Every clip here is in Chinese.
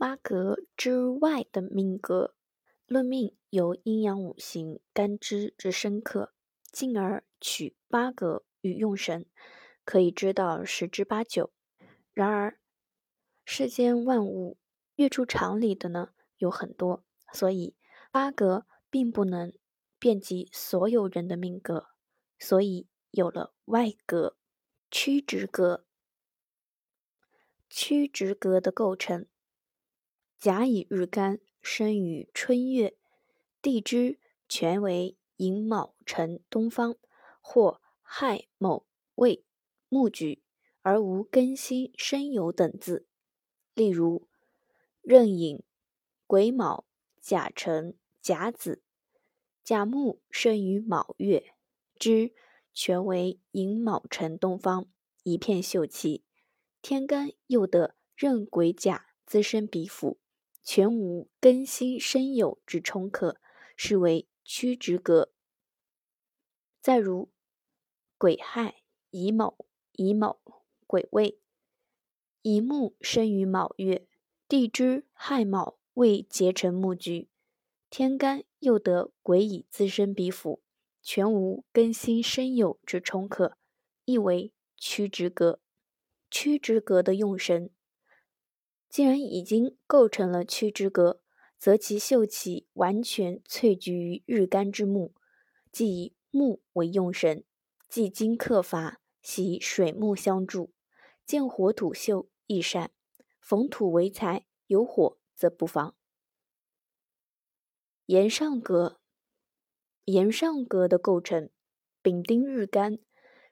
八格之外的命格。论命由阴阳五行、干支之生克，进而取八格与用神，可以知道十之八九。然而，世间万物越出常理的呢有很多，所以八格并不能遍及所有人的命格，所以有了外格、曲直格。曲直格的构成，甲乙日干。生于春月，地支全为寅卯辰东方，或亥卯未木局，而无庚辛申酉等字。例如壬寅、癸卯、甲辰、甲子。甲木生于卯月，支全为寅卯辰东方，一片秀气。天干又得壬癸甲滋生比辅。全无庚辛申酉之冲克，是为曲直格。再如癸亥、乙卯、乙卯、癸未，乙木生于卯月，地支亥卯未结成木局，天干又得癸乙滋生比辅，全无庚辛申酉之冲克，亦为曲直格。曲直格的用神。既然已经构成了区之格，则其秀气完全萃聚于日干之木，即以木为用神，既金克伐，喜水木相助，见火土秀亦善，逢土为财，有火则不妨。炎上格，炎上格的构成，丙丁日干，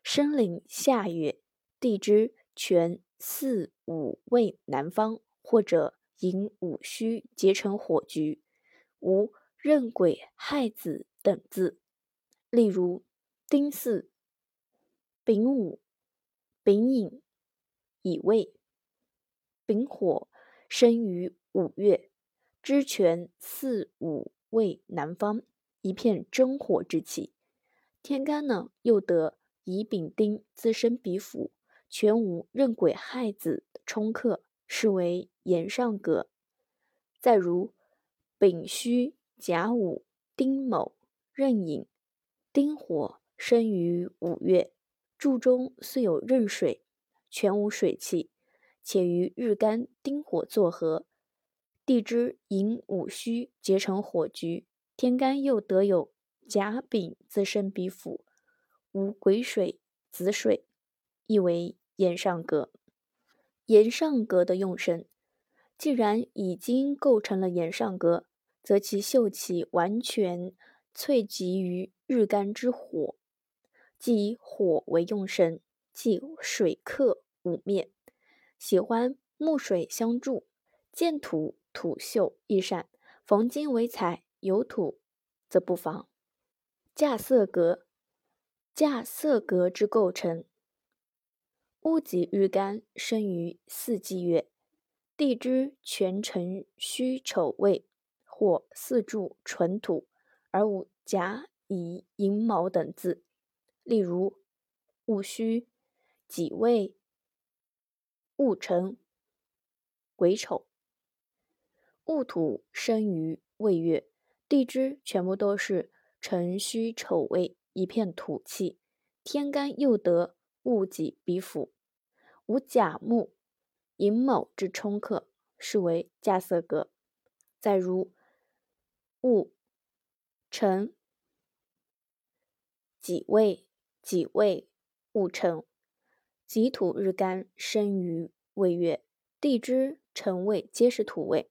申临夏月，地支全四五位南方。或者寅午戌结成火局，无壬癸亥子等字。例如丁巳、丙午、丙寅、乙未。丙火生于五月，支全四五位南方，一片真火之气。天干呢，又得乙丙丁自身比辅，全无壬癸亥子冲克。是为炎上格。再如丙戌、甲午、丁卯、壬寅，丁火生于五月，柱中虽有壬水，全无水气，且与日干丁火作合，地支寅午戌结成火局，天干又得有甲丙滋生比辅，无癸水、子水，亦为炎上格。炎上格的用神，既然已经构成了炎上格，则其秀气完全萃集于日干之火，即以火为用神，即水克五面，喜欢木水相助，见土土秀亦善，逢金为财，有土则不妨。架色格，架色格之构成。戊己日干生于四季月，地支全辰戌丑未，或四柱纯土，而无甲乙寅卯等字。例如戊戌、己未、戊辰、癸丑。戊土生于未月，地支全部都是辰戌丑未，一片土气。天干又得。戊己比辅，无甲木、寅卯之冲克，是为架色格。再如戊辰、己未、己未、戊辰，己土日干生于未月，地支辰未皆是土位，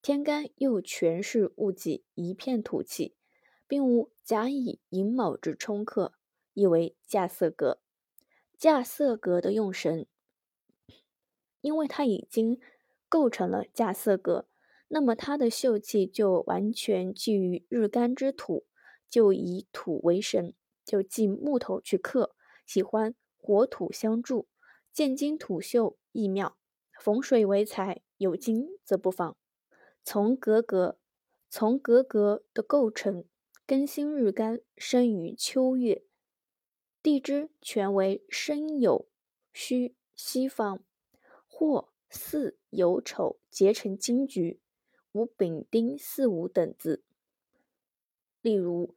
天干又全是戊己，一片土气，并无甲乙寅卯之冲克，亦为架色格。架色格的用神，因为它已经构成了架色格，那么它的秀气就完全基于日干之土，就以土为神，就忌木头去克，喜欢火土相助，见金土秀亦妙，逢水为财，有金则不妨。从格格，从格格的构成，庚辛日干生于秋月。地支全为申酉戌西方，或巳酉丑结成金局，无丙丁巳午等字。例如，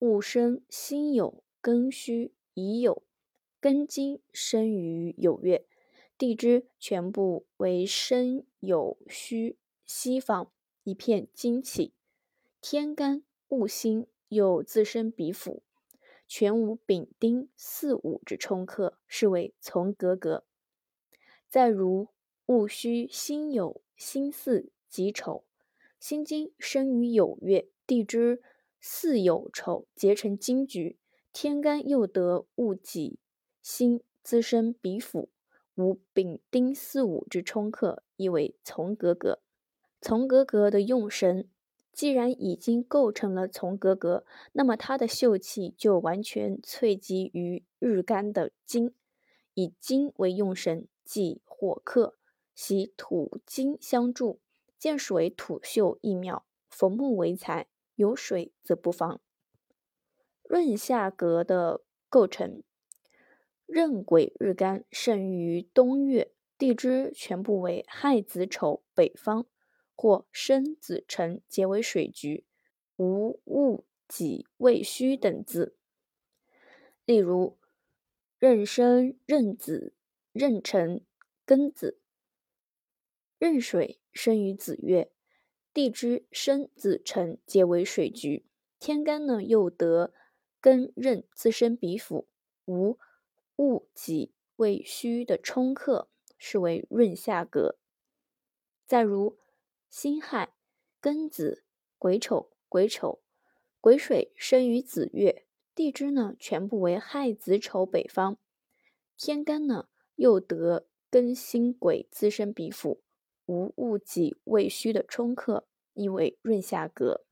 戊申、辛酉、庚戌、乙酉、庚金生于酉月，地支全部为申酉戌西方一片金起，天干戊辛又自生比辅，全无丙丁巳午之冲克，是为从格格。再如戊戌、辛酉、辛巳、己丑，辛金生于酉月。地支巳酉丑结成金局，天干又得戊己辛滋生比辅，无丙丁巳午之冲克，意为从格格。从格格的用神，既然已经构成了从格格，那么它的秀气就完全萃集于日干的金，以金为用神，即火克，喜土金相助，见水土秀一妙，逢木为财。有水则不妨。润下格的构成，壬癸日干盛于东岳，地支全部为亥子丑北方，或申子辰结为水局，无戊己未戌等字。例如，壬申、壬子、壬辰、庚子。壬水生于子月。地支申子辰皆为水局，天干呢又得庚壬自身比辅，无戊己未戌的冲克，是为润下格。再如辛亥、庚子、癸丑、癸丑、癸水生于子月，地支呢全部为亥子丑北方，天干呢又得庚辛癸自生比辅。无戊己未戌的冲克，意为润下格。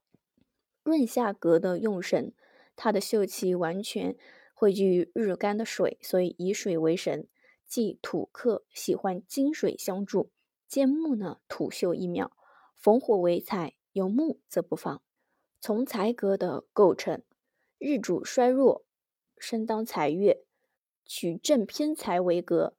润下格的用神，它的秀气完全汇聚于日干的水，所以以水为神，即土克，喜欢金水相助。见木呢，土秀一秒，逢火为财，有木则不妨。从财格的构成，日主衰弱，生当财月，取正偏财为格，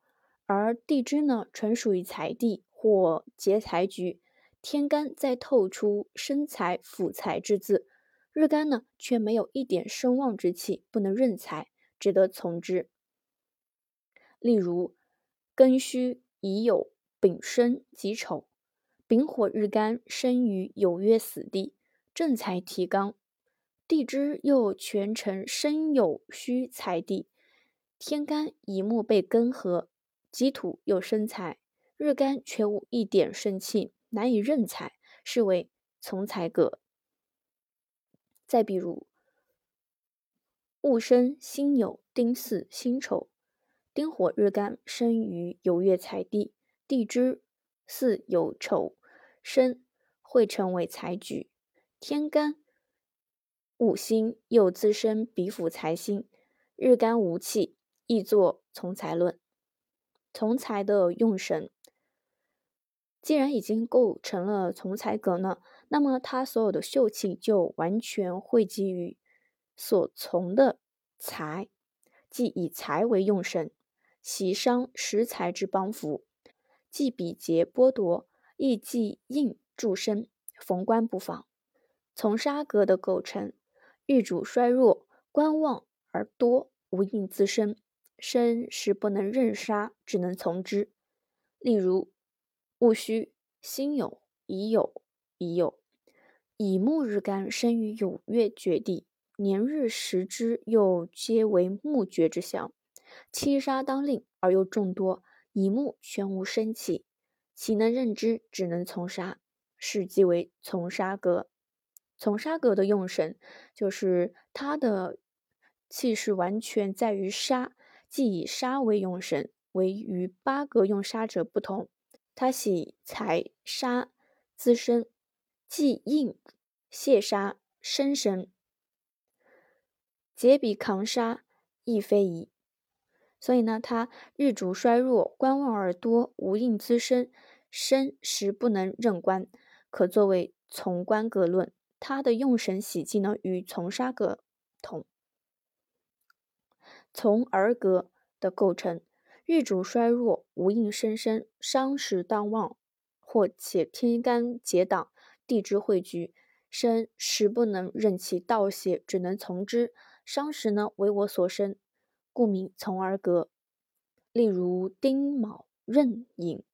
而地支呢，纯属于财地。或劫财局，天干再透出生财辅财之字，日干呢却没有一点声旺之气，不能任财，只得从之。例如庚戌、乙酉、丙申、己丑，丙火日干生于酉月死地，正财提纲，地支又全成生酉戌财地，天干乙木被根合，己土又生财。日干却无一点生气，难以任财，是为从财格。再比如戊申、辛酉、丁巳、辛丑，丁火日干生于酉月财地，地支巳酉丑申会成为财局，天干戊辛又滋生比辅财星，日干无气，亦作从财论。从财的用神。既然已经构成了从财格呢，那么它所有的秀气就完全汇集于所从的财，即以财为用神，喜伤食财之帮扶，既比劫剥夺，亦既应助身，逢官不防。从杀格的构成，日主衰弱，官旺而多，无应自生，生时不能任杀，只能从之。例如。戊戌、辛酉、乙酉、乙酉，乙木日干生于酉月绝地，年日时之又皆为木绝之象，七杀当令而又众多，乙木全无生气，岂能任之？只能从杀，是即为从杀格。从杀格的用神，就是它的气势完全在于杀，既以杀为用神，为与八格用杀者不同。他喜财杀滋生，既应泄杀生神，劫比扛杀亦非宜。所以呢，他日主衰弱，官旺而多，无应滋生，生时不能任官，可作为从官格论。他的用神喜忌呢，与从杀格同。从儿格的构成，日主衰弱，无应生生，伤时当旺，或且天干结党，地支汇聚，生时不能任其道邪，只能从之；伤时呢，为我所生，故名从而格。例如丁卯壬寅，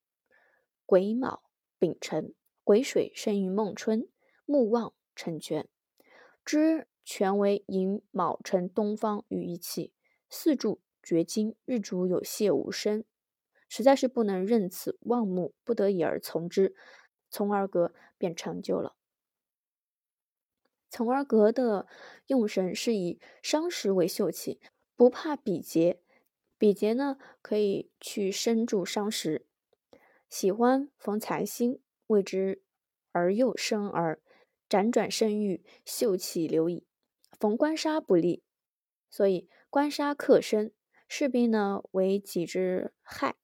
癸卯丙辰，癸水生于孟春，木旺成全。之全为寅卯辰东方于一气，四柱绝经，日主有泄无生，实在是不能任此望木，不得已而从之，从而格便成就了。从而格的用神是以伤时为秀气，不怕比劫。比劫呢，可以去生助伤时。喜欢逢财星，为之而又生而，辗转生育，秀气流矣。逢官杀不利，所以官杀克身，势必呢为己之害。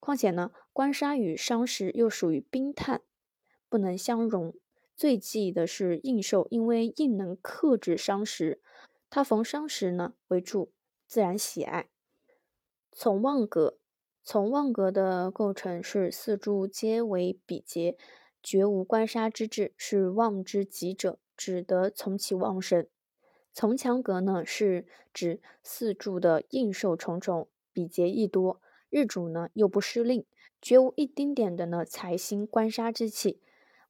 况且呢，官杀与伤时又属于冰炭，不能相容。最忌的是应寿，因为应能克制伤时，他逢伤时呢为助，自然喜爱。从旺格，从旺格的构成是四柱皆为比劫，绝无官杀之志，是旺之极者，只得从其旺盛。从强格呢，是指四柱的应受重重，比劫亦多，日主呢又不失令，绝无一丁点的呢财星官杀之气，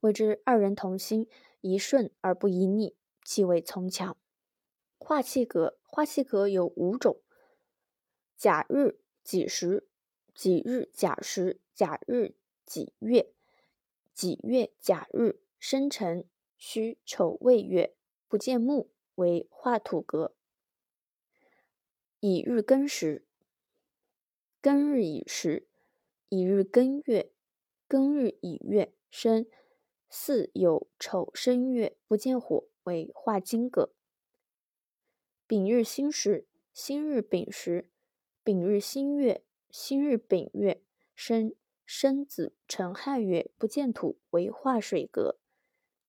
谓之二人同心，一顺而不一逆，即为从强。化气格，化气格有五种。甲日己时，己日甲时，甲日己月，己月甲日生辰戌丑未月不见木，为化土格。乙日庚时，庚日乙时，乙日庚月，庚日乙月生巳酉丑申月不见火，为化金格。丙日辛时，辛日丙时。丙日辛月，辛日丙月生申子辰亥月不见土，为化水格。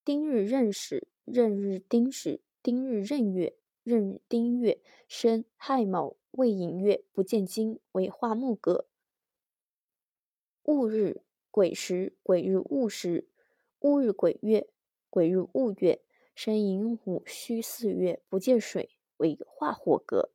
丁日壬时，壬日丁时，丁日壬月，壬丁月生亥卯未寅月不见金，为化木格。戊日癸时，癸日戊时，戊日癸月，癸日戊月生寅午戌巳月不见水，为化火格。